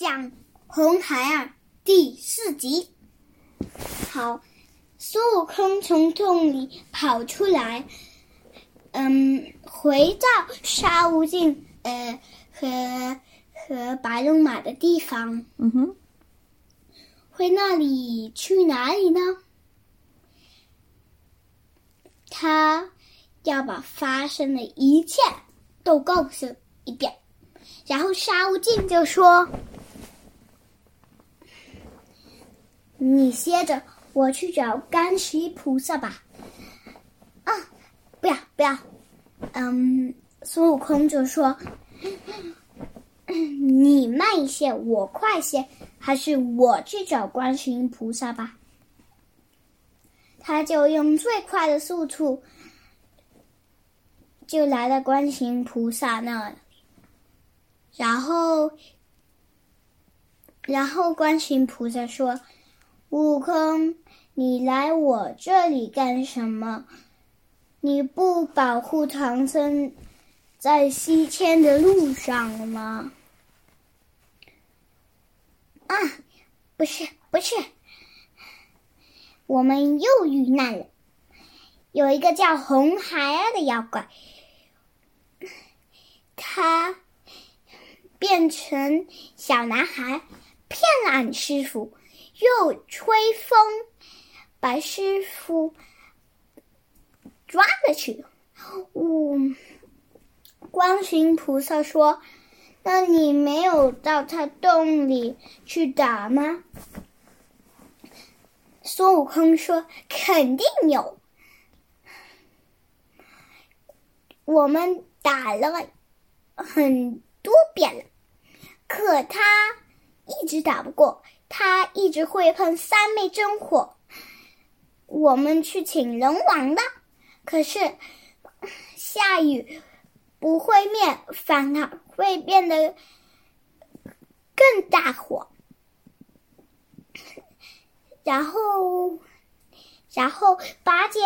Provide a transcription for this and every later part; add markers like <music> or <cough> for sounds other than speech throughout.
讲红孩儿第四集。好，孙悟空从洞里跑出来，嗯，回到沙悟净呃和和白龙马的地方。嗯哼，回那里去哪里呢？他要把发生的一切都告诉一遍。然后沙悟净就说：“你歇着，我去找干石菩萨吧。”啊，不要不要，嗯，孙悟空就说：“ <coughs> 你慢一些，我快些，还是我去找观世音菩萨吧。”他就用最快的速度，就来到观世音菩萨那里。然后，然后观世音菩萨说：“悟空，你来我这里干什么？你不保护唐僧在西天的路上了吗？”啊，不是，不是。我们又遇难了，有一个叫红孩儿的妖怪，他变成小男孩，骗了俺师傅，又吹风把师傅抓了去。嗯，观世音菩萨说：“那你没有到他洞里去打吗？”孙悟空说：“肯定有，我们打了很多遍了，可他一直打不过，他一直会喷三昧真火。我们去请龙王的，可是下雨不会灭，反而会变得更大火。”然后，然后八戒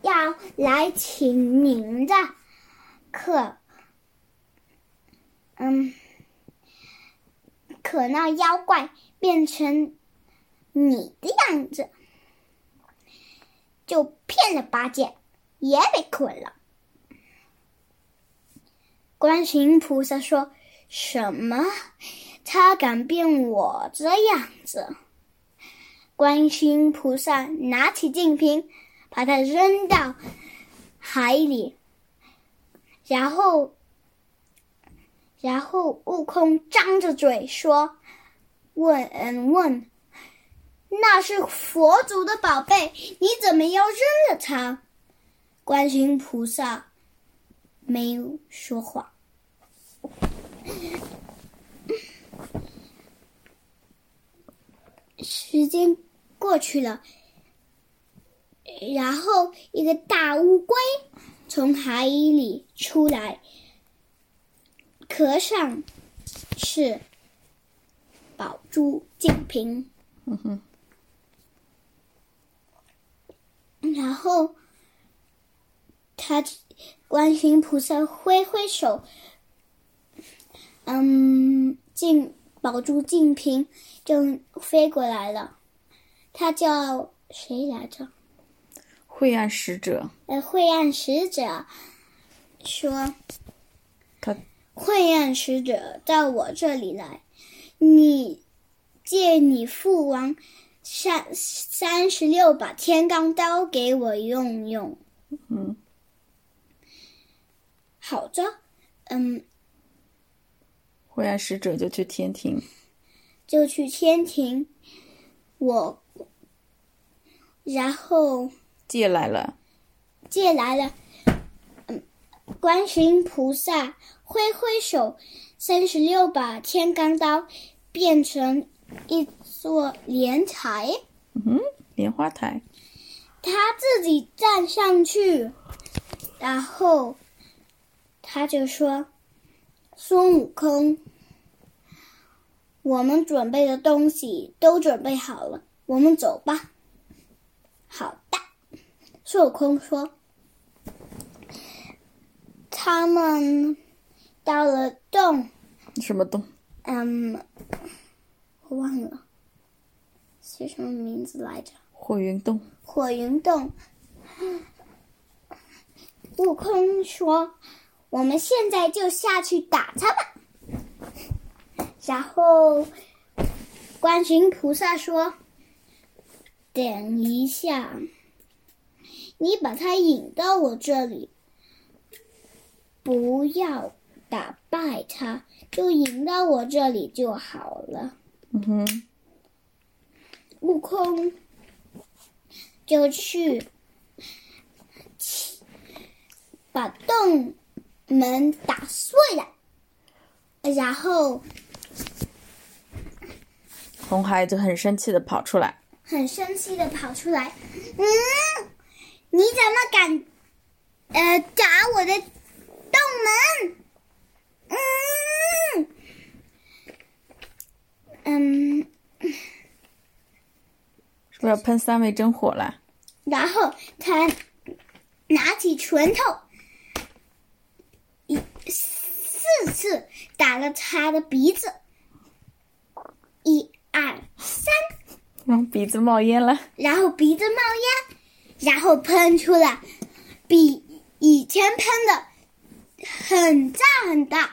要来请您的，可，嗯，可那妖怪变成你的样子，就骗了八戒，也被捆了。观世音菩萨说：“什么？他敢变我这样子？”观世音菩萨拿起净瓶，把它扔到海里，然后，然后悟空张着嘴说：“问问，那是佛祖的宝贝，你怎么要扔了它？”观世音菩萨没有说话。时间过去了，然后一个大乌龟从海里出来，壳上是宝珠净瓶。嗯哼。然后他观世音菩萨挥挥手，嗯，净宝珠净瓶。就飞过来了，他叫谁来着？晦暗使者。呃，晦暗使者说：“他晦暗使者到我这里来，你借你父王三三十六把天罡刀给我用用。”嗯，好的，嗯，晦暗使者就去天庭。就去天庭，我，然后借来了，借来了，嗯，观世音菩萨挥挥手，三十六把天罡刀变成一座莲台，嗯，莲花台，他自己站上去，然后他就说：“孙悟空。”我们准备的东西都准备好了，我们走吧。好的，孙悟空说。他们到了洞，什么洞？嗯，我忘了是什么名字来着。火云洞。火云洞。<sniffs> 悟空说：“我们现在就下去打他吧。<laughs> ”然后，观世音菩萨说：“等一下，你把他引到我这里，不要打败他，就引到我这里就好了。”嗯哼。悟空就去。把洞门打碎了，然后红孩子很生气的跑出来，很生气的跑出来。嗯，你怎么敢呃打我的门？嗯嗯，是不是要喷三味真火了？然后他拿起拳头。一四次打了他的鼻子，一二三，然后鼻子冒烟了，然后鼻子冒烟，然后喷出了比以前喷的很大很大。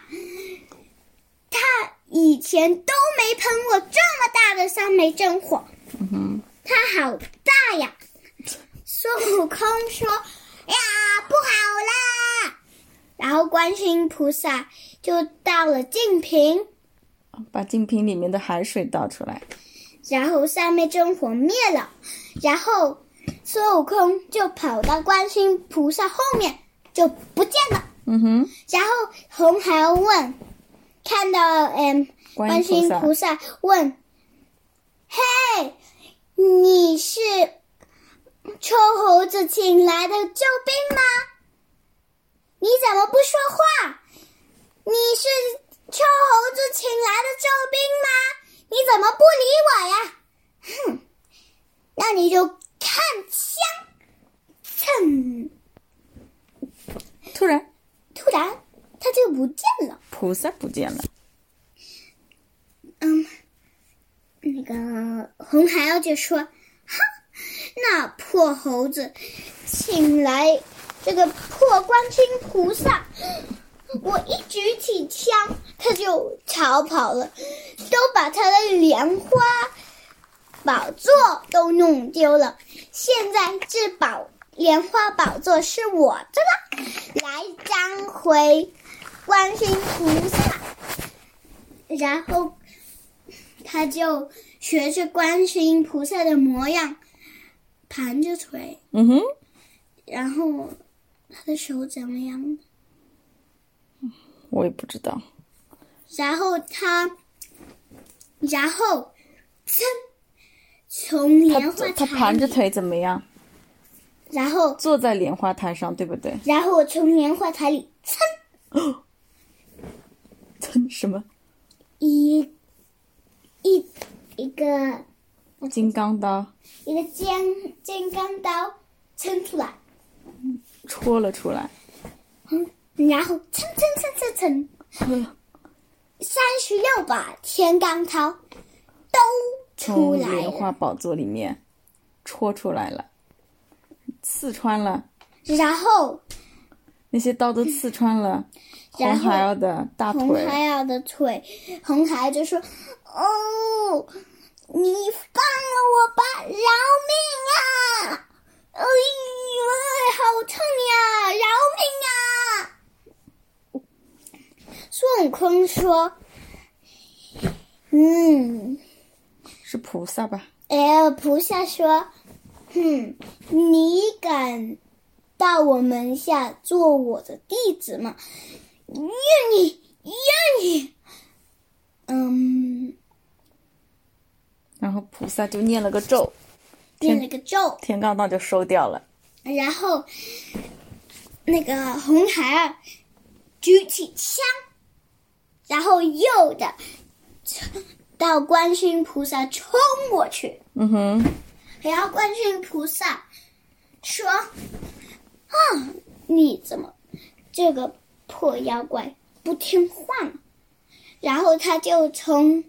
他以前都没喷过这么大的三昧真火，嗯哼，它好大呀！孙悟空说：“呀，不好啦！”然后观世音菩萨就倒了净瓶，把净瓶里面的海水倒出来，然后三昧真火灭了，然后孙悟空就跑到观世音菩萨后面就不见了。嗯哼。然后红孩儿问，看到嗯，观世音菩萨问：“嘿，你是臭猴子请来的救兵吗？”你怎么不说话？你是臭猴子请来的救兵吗？你怎么不理我呀？哼！那你就看枪！噌！突然，突然，他就不见了。菩萨不见了。嗯，那个红孩儿就说：“哈，那破猴子请来。”这个破观音菩萨，我一举起枪，他就逃跑了，都把他的莲花宝座都弄丢了。现在这宝莲花宝座是我的了，来张回观音菩萨。然后他就学着观世音菩萨的模样，盘着腿，嗯哼，然后。他的手怎么样？我也不知道。然后他，然后，噌，从莲花台他盘着腿怎么样？然后坐在莲花台上，对不对？然后我从莲花台里噌，<laughs> 噌什么？一，一，一个金刚刀，一个尖金刚刀撑出来。戳了出来，嗯，然后蹭蹭蹭蹭蹭，<laughs> 三十六把天罡刀都出来了。莲花宝座里面戳出来了，刺穿了。然后那些刀都刺穿了红孩儿的大腿。红孩儿的腿，红孩儿就说：“哦，你放了我吧，饶命啊！”哎呦，好痛呀！饶命啊！孙悟空说：“嗯，是菩萨吧？”哎，菩萨说：“哼，你敢到我门下做我的弟子吗？愿你，愿你。”嗯，然后菩萨就念了个咒。念了个咒，天罡棒就收掉了。然后，那个红孩儿举起枪，然后又的到观世音菩萨冲过去。嗯哼。然后观世音菩萨说：“啊，你怎么这个破妖怪不听话？然后他就从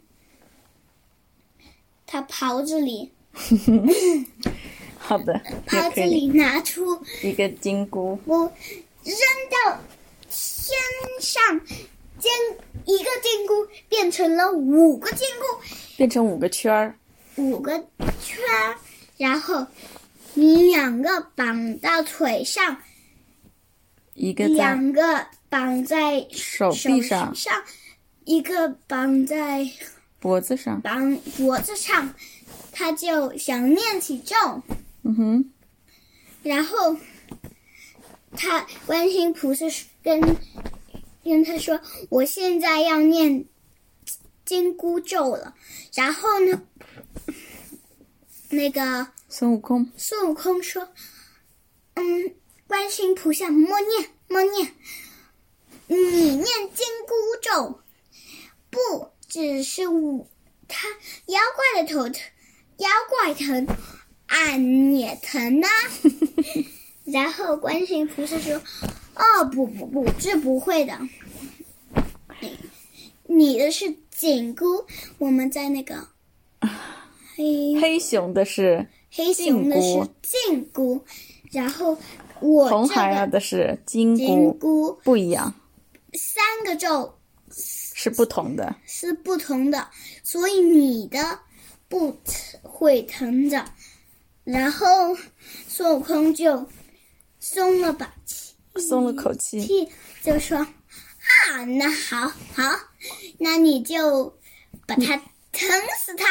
他袍子里 <laughs> 好的，<laughs> 袍子里拿出一个金箍，我扔到天上，金一个金箍变成了五个金箍，变成五个圈儿，五个圈儿，然后你两个绑到腿上，一个两个绑在手手臂上、上，一个绑在脖子上。绑脖子上，他就想念起咒，嗯哼，然后他观世音菩萨跟跟他说：“我现在要念金箍咒了。”然后呢，那个孙悟空，孙悟空说：“嗯，观世音菩萨默念默念，你念紧箍咒，不只是我他妖怪的头疼，妖怪疼，俺也疼呐、<laughs> 然后观世音菩萨说：“哦，不不不，这不会的，你的是紧箍，我们在那个黑黑熊的是黑熊的是然后我这红孩儿的是金金箍，箍不一样，三个咒是不同的。是不同的，所以你的不会疼的。然后孙悟空就松了把气，松了口气，气就说：“啊，那好好，那你就把他疼死他。”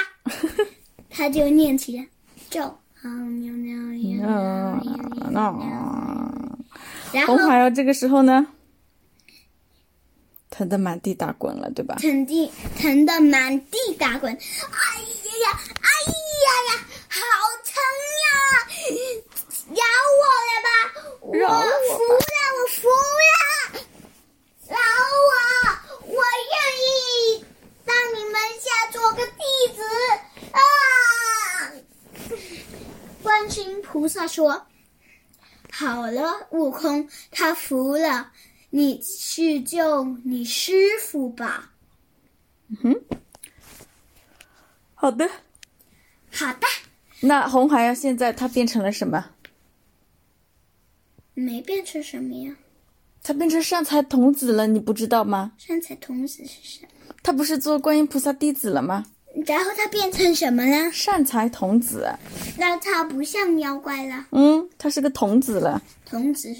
他就念起了咒，好喵喵喵喵喵然后红孩儿这个时候呢，疼得满地打滚了，对吧？疼地疼得满地打滚，哎呀呀，哎呀呀，好疼呀！饶我了吧，我饶我吧服了，我服了，饶我，我愿意当你们下做个弟子啊！观世音菩萨说：“好了，悟空，他服了。”你去救你师傅吧。嗯好的，好的，那红孩儿现在他变成了什么？没变成什么呀？他变成善财童子了，你不知道吗？善财童子是谁？他不是做观音菩萨弟子了吗？然后他变成什么了？善财童子，那他不像妖怪了。嗯，他是个童子了。童子是